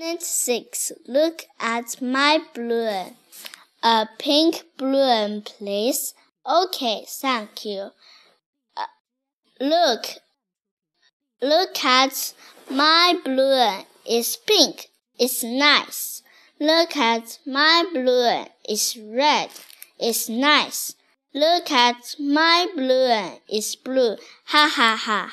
Unit 6. Look at my balloon. A pink balloon, please. Okay, thank you. Uh, look. Look at my balloon. It's pink. It's nice. Look at my balloon. It's red. It's nice. Look at my balloon. It's blue. Ha ha ha ha.